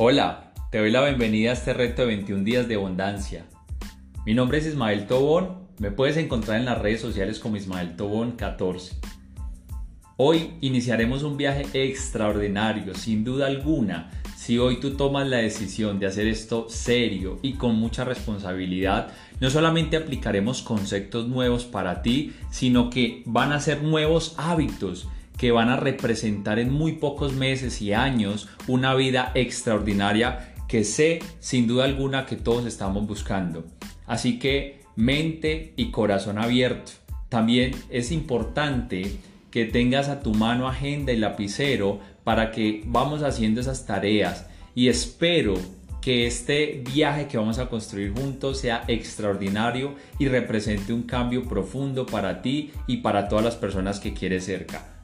Hola, te doy la bienvenida a este reto de 21 días de abundancia. Mi nombre es Ismael Tobón, me puedes encontrar en las redes sociales como Ismael Tobón 14. Hoy iniciaremos un viaje extraordinario, sin duda alguna. Si hoy tú tomas la decisión de hacer esto serio y con mucha responsabilidad, no solamente aplicaremos conceptos nuevos para ti, sino que van a ser nuevos hábitos que van a representar en muy pocos meses y años una vida extraordinaria que sé sin duda alguna que todos estamos buscando. Así que mente y corazón abierto. También es importante que tengas a tu mano agenda y lapicero para que vamos haciendo esas tareas y espero que este viaje que vamos a construir juntos sea extraordinario y represente un cambio profundo para ti y para todas las personas que quieres cerca.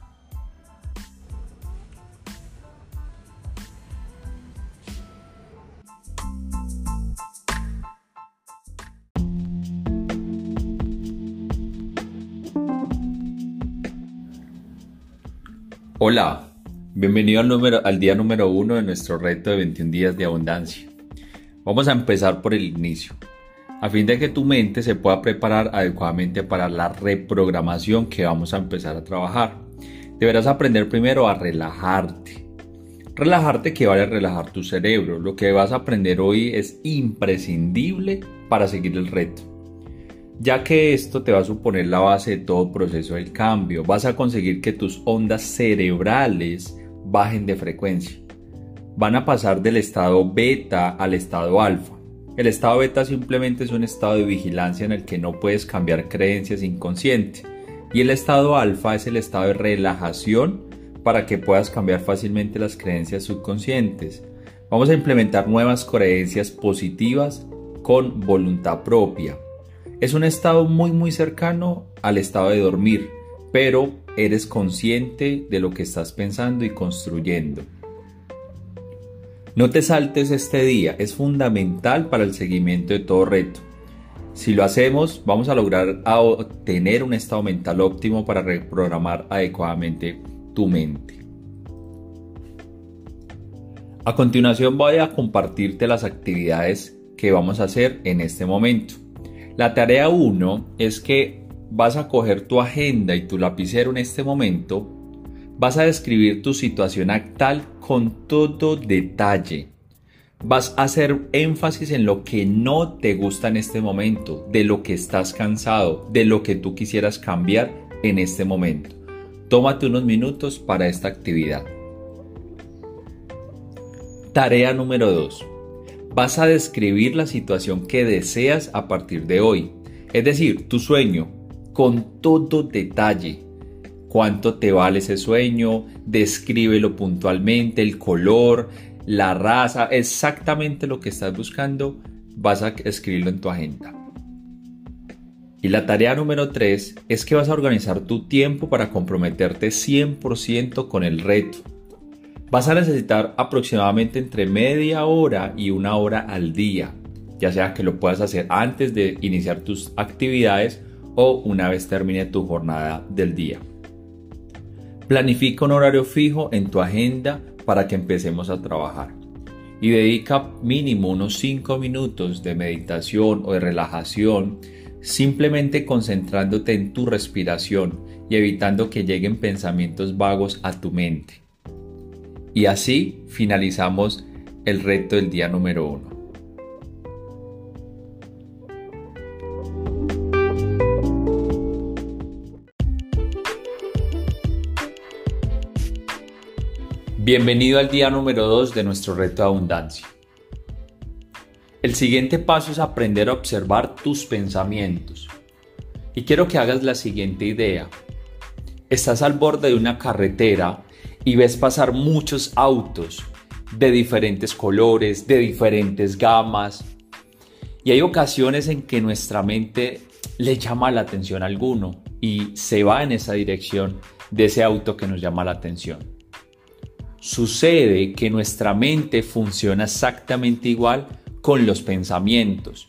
Hola, bienvenido al, día número uno de nuestro reto de 21 días de abundancia. Vamos a empezar por el inicio, a fin de que tu mente se pueda preparar adecuadamente para la reprogramación que vamos a empezar a trabajar. Deberás aprender primero a relajarte. Relajarte que vale relajar tu cerebro. Lo que vas a aprender hoy es imprescindible para seguir el reto ya que esto te va a suponer la base de todo proceso del cambio. Vas a conseguir que tus ondas cerebrales bajen de frecuencia. Van a pasar del estado beta al estado alfa. El estado beta simplemente es un estado de vigilancia en el que no puedes cambiar creencias inconscientes. Y el estado alfa es el estado de relajación para que puedas cambiar fácilmente las creencias subconscientes. Vamos a implementar nuevas creencias positivas con voluntad propia. Es un estado muy muy cercano al estado de dormir, pero eres consciente de lo que estás pensando y construyendo. No te saltes este día, es fundamental para el seguimiento de todo reto. Si lo hacemos, vamos a lograr tener un estado mental óptimo para reprogramar adecuadamente tu mente. A continuación voy a compartirte las actividades que vamos a hacer en este momento. La tarea 1 es que vas a coger tu agenda y tu lapicero en este momento, vas a describir tu situación actual con todo detalle. Vas a hacer énfasis en lo que no te gusta en este momento, de lo que estás cansado, de lo que tú quisieras cambiar en este momento. Tómate unos minutos para esta actividad. Tarea número 2 vas a describir la situación que deseas a partir de hoy. Es decir, tu sueño, con todo detalle. Cuánto te vale ese sueño, descríbelo puntualmente, el color, la raza, exactamente lo que estás buscando, vas a escribirlo en tu agenda. Y la tarea número 3 es que vas a organizar tu tiempo para comprometerte 100% con el reto. Vas a necesitar aproximadamente entre media hora y una hora al día, ya sea que lo puedas hacer antes de iniciar tus actividades o una vez termine tu jornada del día. Planifica un horario fijo en tu agenda para que empecemos a trabajar y dedica mínimo unos 5 minutos de meditación o de relajación, simplemente concentrándote en tu respiración y evitando que lleguen pensamientos vagos a tu mente. Y así finalizamos el reto del día número uno. Bienvenido al día número 2 de nuestro reto de abundancia. El siguiente paso es aprender a observar tus pensamientos. Y quiero que hagas la siguiente idea. Estás al borde de una carretera y ves pasar muchos autos de diferentes colores, de diferentes gamas. Y hay ocasiones en que nuestra mente le llama la atención a alguno y se va en esa dirección de ese auto que nos llama la atención. Sucede que nuestra mente funciona exactamente igual con los pensamientos.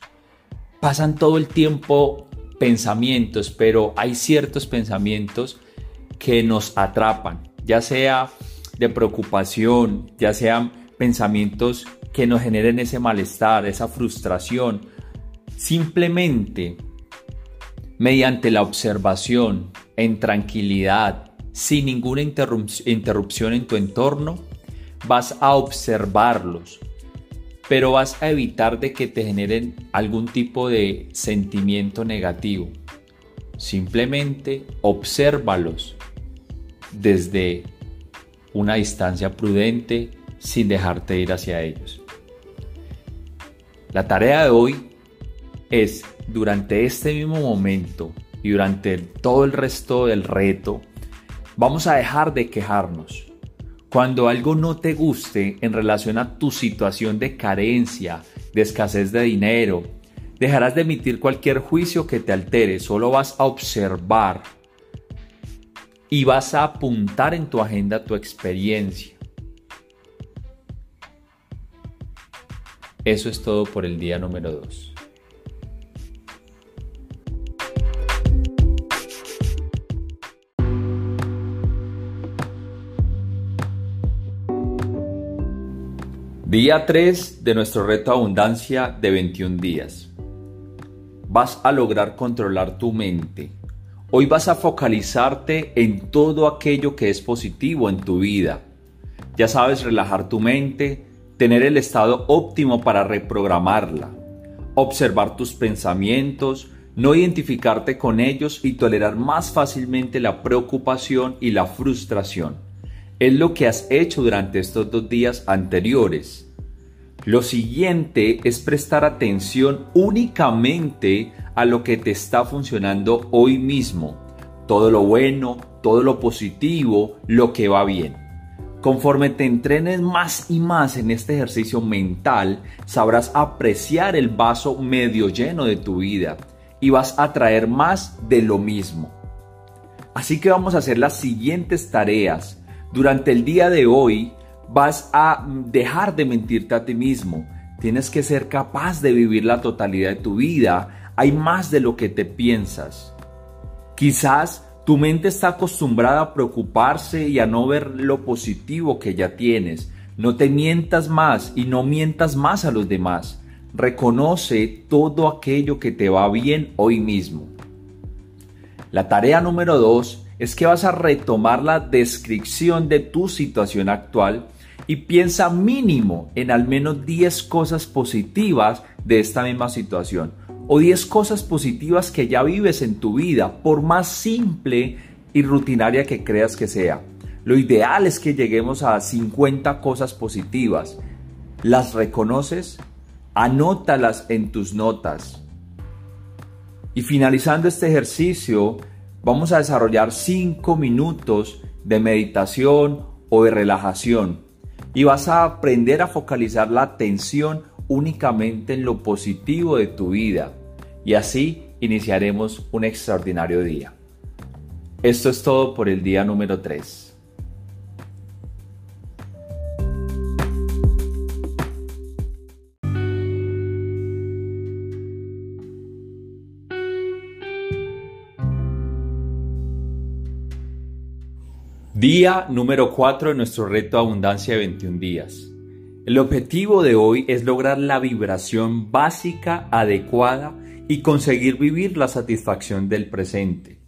Pasan todo el tiempo pensamientos, pero hay ciertos pensamientos que nos atrapan ya sea de preocupación, ya sean pensamientos que nos generen ese malestar, esa frustración. Simplemente mediante la observación, en tranquilidad, sin ninguna interrupción en tu entorno, vas a observarlos, pero vas a evitar de que te generen algún tipo de sentimiento negativo. Simplemente obsérvalos desde una distancia prudente sin dejarte ir hacia ellos. La tarea de hoy es durante este mismo momento y durante todo el resto del reto, vamos a dejar de quejarnos. Cuando algo no te guste en relación a tu situación de carencia, de escasez de dinero, dejarás de emitir cualquier juicio que te altere, solo vas a observar y vas a apuntar en tu agenda tu experiencia. Eso es todo por el día número 2. Día 3 de nuestro reto abundancia de 21 días. Vas a lograr controlar tu mente. Hoy vas a focalizarte en todo aquello que es positivo en tu vida. Ya sabes relajar tu mente, tener el estado óptimo para reprogramarla, observar tus pensamientos, no identificarte con ellos y tolerar más fácilmente la preocupación y la frustración. Es lo que has hecho durante estos dos días anteriores lo siguiente es prestar atención únicamente a lo que te está funcionando hoy mismo. Todo lo bueno, todo lo positivo, lo que va bien. Conforme te entrenes más y más en este ejercicio mental, sabrás apreciar el vaso medio lleno de tu vida y vas a traer más de lo mismo. Así que vamos a hacer las siguientes tareas. Durante el día de hoy vas a dejar de mentirte a ti mismo. Tienes que ser capaz de vivir la totalidad de tu vida. Hay más de lo que te piensas. Quizás tu mente está acostumbrada a preocuparse y a no ver lo positivo que ya tienes. No te mientas más y no mientas más a los demás. Reconoce todo aquello que te va bien hoy mismo. La tarea número dos es que vas a retomar la descripción de tu situación actual y piensa mínimo en al menos 10 cosas positivas de esta misma situación o 10 cosas positivas que ya vives en tu vida, por más simple y rutinaria que creas que sea. Lo ideal es que lleguemos a 50 cosas positivas. ¿Las reconoces? Anótalas en tus notas. Y finalizando este ejercicio, vamos a desarrollar 5 minutos de meditación o de relajación y vas a aprender a focalizar la atención únicamente en lo positivo de tu vida y así iniciaremos un extraordinario día. Esto es todo por el día número 3. Día número 4 de nuestro reto Abundancia de 21 días. El objetivo de hoy es lograr la vibración básica adecuada y conseguir vivir la satisfacción del presente.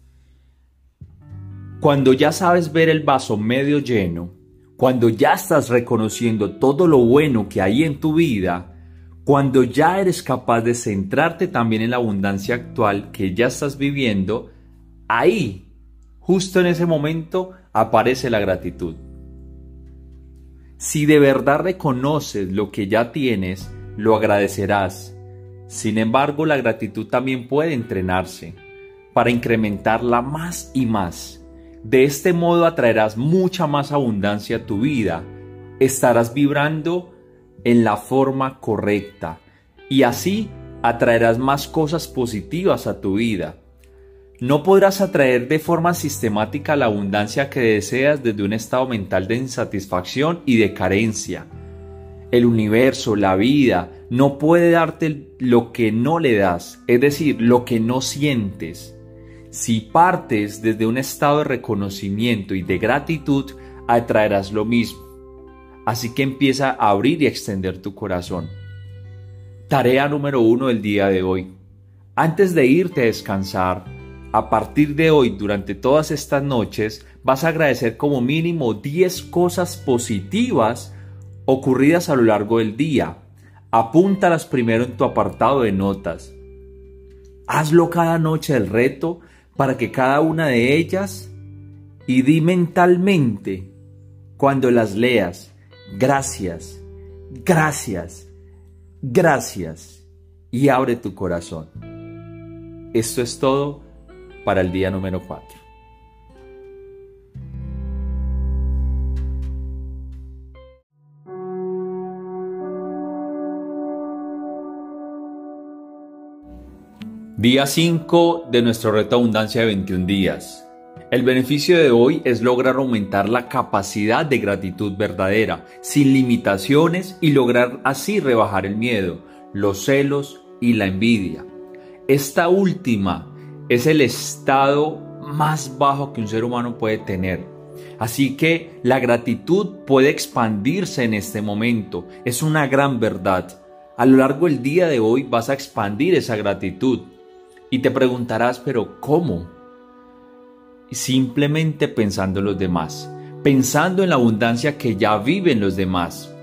Cuando ya sabes ver el vaso medio lleno, cuando ya estás reconociendo todo lo bueno que hay en tu vida, cuando ya eres capaz de centrarte también en la abundancia actual que ya estás viviendo, ahí justo en ese momento aparece la gratitud. Si de verdad reconoces lo que ya tienes, lo agradecerás. Sin embargo, la gratitud también puede entrenarse para incrementarla más y más. De este modo atraerás mucha más abundancia a tu vida. Estarás vibrando en la forma correcta y así atraerás más cosas positivas a tu vida. No podrás atraer de forma sistemática la abundancia que deseas desde un estado mental de insatisfacción y de carencia. El universo, la vida, no puede darte lo que no le das, es decir, lo que no sientes. Si partes desde un estado de reconocimiento y de gratitud, atraerás lo mismo. Así que empieza a abrir y extender tu corazón. Tarea número uno del día de hoy. Antes de irte a descansar, a partir de hoy, durante todas estas noches, vas a agradecer como mínimo 10 cosas positivas ocurridas a lo largo del día. Apúntalas primero en tu apartado de notas. Hazlo cada noche el reto para que cada una de ellas y di mentalmente cuando las leas, gracias, gracias, gracias y abre tu corazón. Esto es todo para el día número 4. Día 5 de nuestro reto abundancia de 21 días. El beneficio de hoy es lograr aumentar la capacidad de gratitud verdadera, sin limitaciones y lograr así rebajar el miedo, los celos y la envidia. Esta última es el estado más bajo que un ser humano puede tener. Así que la gratitud puede expandirse en este momento. Es una gran verdad. A lo largo del día de hoy vas a expandir esa gratitud. Y te preguntarás, pero ¿cómo? Simplemente pensando en los demás, pensando en la abundancia que ya viven los demás.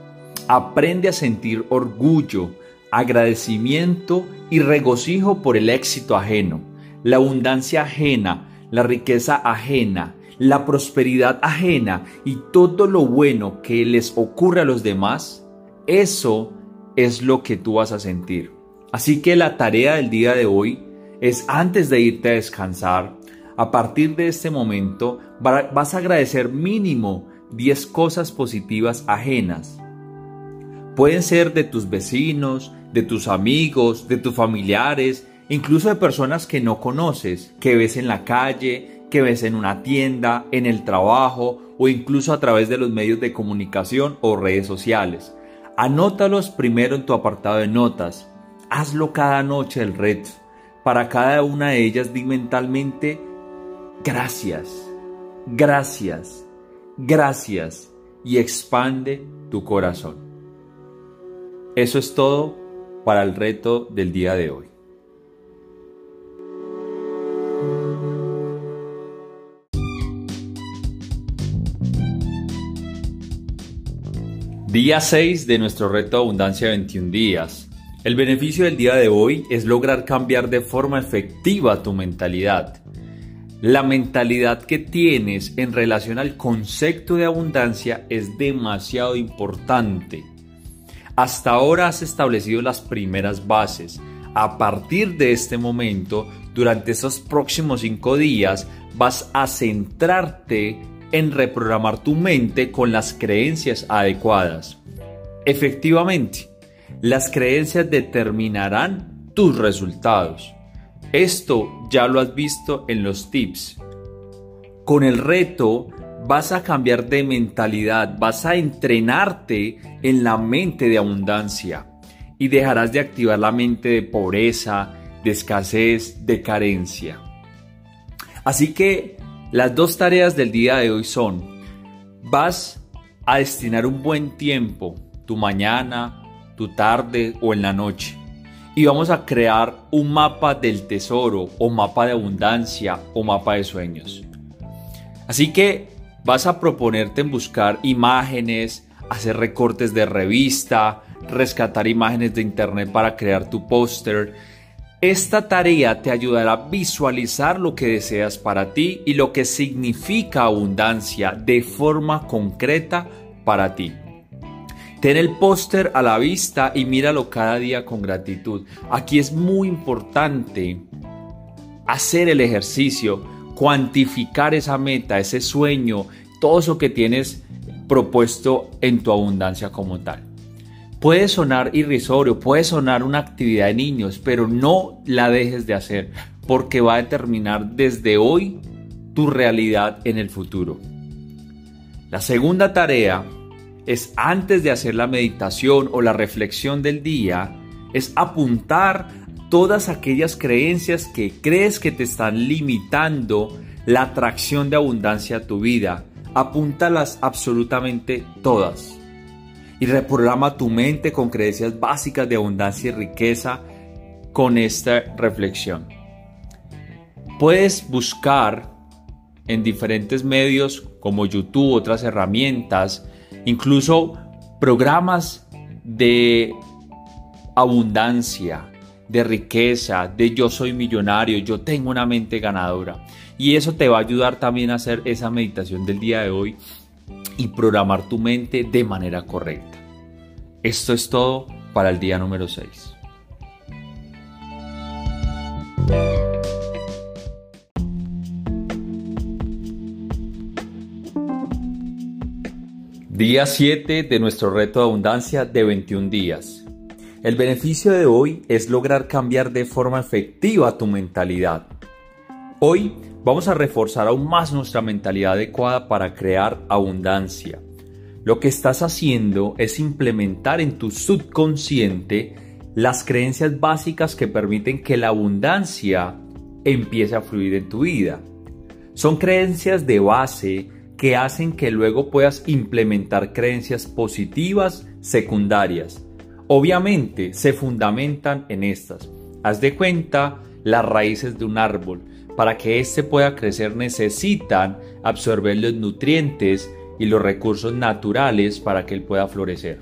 Aprende a sentir orgullo, agradecimiento y regocijo por el éxito ajeno, la abundancia ajena, la riqueza ajena, la prosperidad ajena y todo lo bueno que les ocurre a los demás, eso es lo que tú vas a sentir. Así que la tarea del día de hoy es antes de irte a descansar, a partir de este momento vas a agradecer mínimo 10 cosas positivas ajenas. Pueden ser de tus vecinos, de tus amigos, de tus familiares, incluso de personas que no conoces, que ves en la calle, que ves en una tienda, en el trabajo o incluso a través de los medios de comunicación o redes sociales. Anótalos primero en tu apartado de notas. Hazlo cada noche el reto. Para cada una de ellas di mentalmente gracias, gracias, gracias y expande tu corazón. Eso es todo para el reto del día de hoy. Día 6 de nuestro reto Abundancia 21 días. El beneficio del día de hoy es lograr cambiar de forma efectiva tu mentalidad. La mentalidad que tienes en relación al concepto de abundancia es demasiado importante. Hasta ahora has establecido las primeras bases. A partir de este momento, durante estos próximos cinco días, vas a centrarte en reprogramar tu mente con las creencias adecuadas. Efectivamente, las creencias determinarán tus resultados. Esto ya lo has visto en los tips. Con el reto vas a cambiar de mentalidad, vas a entrenarte en la mente de abundancia y dejarás de activar la mente de pobreza, de escasez, de carencia. Así que las dos tareas del día de hoy son, vas a destinar un buen tiempo, tu mañana, tu tarde o en la noche. Y vamos a crear un mapa del tesoro o mapa de abundancia o mapa de sueños. Así que vas a proponerte en buscar imágenes, hacer recortes de revista, rescatar imágenes de internet para crear tu póster. Esta tarea te ayudará a visualizar lo que deseas para ti y lo que significa abundancia de forma concreta para ti. Ten el póster a la vista y míralo cada día con gratitud. Aquí es muy importante hacer el ejercicio, cuantificar esa meta, ese sueño, todo eso que tienes propuesto en tu abundancia como tal. Puede sonar irrisorio, puede sonar una actividad de niños, pero no la dejes de hacer porque va a determinar desde hoy tu realidad en el futuro. La segunda tarea es antes de hacer la meditación o la reflexión del día, es apuntar todas aquellas creencias que crees que te están limitando la atracción de abundancia a tu vida. Apúntalas absolutamente todas. Y reprograma tu mente con creencias básicas de abundancia y riqueza con esta reflexión. Puedes buscar en diferentes medios como YouTube, otras herramientas, incluso programas de abundancia, de riqueza, de yo soy millonario, yo tengo una mente ganadora. Y eso te va a ayudar también a hacer esa meditación del día de hoy y programar tu mente de manera correcta. Esto es todo para el día número 6. Día 7 de nuestro reto de abundancia de 21 días. El beneficio de hoy es lograr cambiar de forma efectiva tu mentalidad. Hoy vamos a reforzar aún más nuestra mentalidad adecuada para crear abundancia. Lo que estás haciendo es implementar en tu subconsciente las creencias básicas que permiten que la abundancia empiece a fluir en tu vida. Son creencias de base que hacen que luego puedas implementar creencias positivas secundarias. Obviamente se fundamentan en estas. Haz de cuenta las raíces de un árbol para que éste pueda crecer necesitan absorber los nutrientes y los recursos naturales para que él pueda florecer.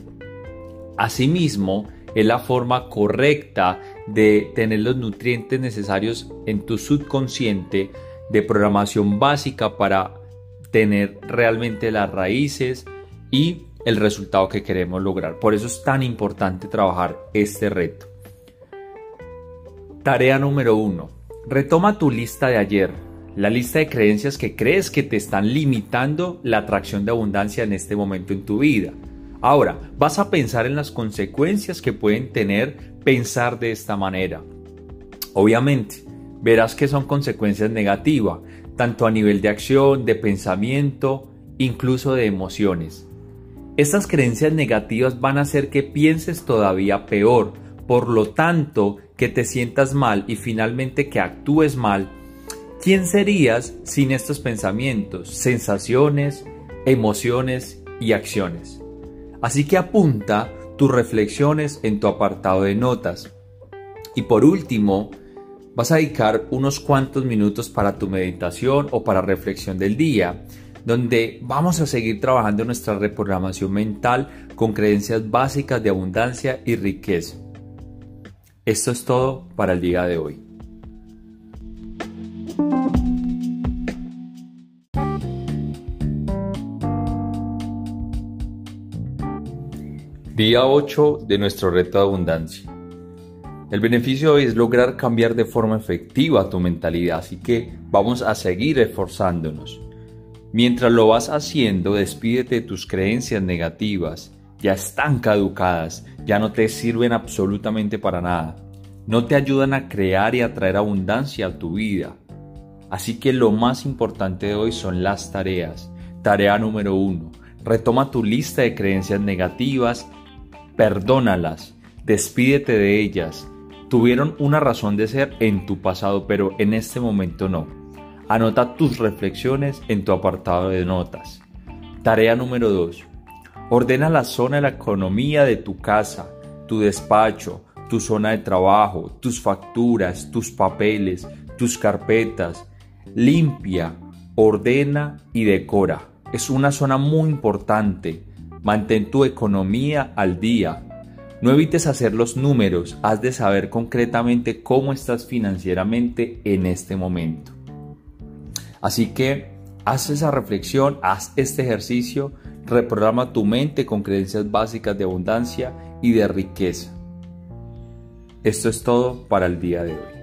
Asimismo, es la forma correcta de tener los nutrientes necesarios en tu subconsciente de programación básica para tener realmente las raíces y el resultado que queremos lograr. Por eso es tan importante trabajar este reto. Tarea número uno Retoma tu lista de ayer, la lista de creencias que crees que te están limitando la atracción de abundancia en este momento en tu vida. Ahora, vas a pensar en las consecuencias que pueden tener pensar de esta manera. Obviamente, verás que son consecuencias negativas, tanto a nivel de acción, de pensamiento, incluso de emociones. Estas creencias negativas van a hacer que pienses todavía peor, por lo tanto, que te sientas mal y finalmente que actúes mal, ¿quién serías sin estos pensamientos, sensaciones, emociones y acciones? Así que apunta tus reflexiones en tu apartado de notas. Y por último, vas a dedicar unos cuantos minutos para tu meditación o para reflexión del día, donde vamos a seguir trabajando nuestra reprogramación mental con creencias básicas de abundancia y riqueza. Esto es todo para el día de hoy. Día 8 de nuestro reto de abundancia. El beneficio es lograr cambiar de forma efectiva tu mentalidad, así que vamos a seguir esforzándonos. Mientras lo vas haciendo, despídete de tus creencias negativas ya están caducadas, ya no te sirven absolutamente para nada. No te ayudan a crear y atraer abundancia a tu vida. Así que lo más importante de hoy son las tareas. Tarea número uno. Retoma tu lista de creencias negativas, perdónalas, despídete de ellas. Tuvieron una razón de ser en tu pasado, pero en este momento no. Anota tus reflexiones en tu apartado de notas. Tarea número 2. Ordena la zona de la economía de tu casa, tu despacho, tu zona de trabajo, tus facturas, tus papeles, tus carpetas. Limpia, ordena y decora. Es una zona muy importante. Mantén tu economía al día. No evites hacer los números, has de saber concretamente cómo estás financieramente en este momento. Así que haz esa reflexión, haz este ejercicio Reprograma tu mente con creencias básicas de abundancia y de riqueza. Esto es todo para el día de hoy.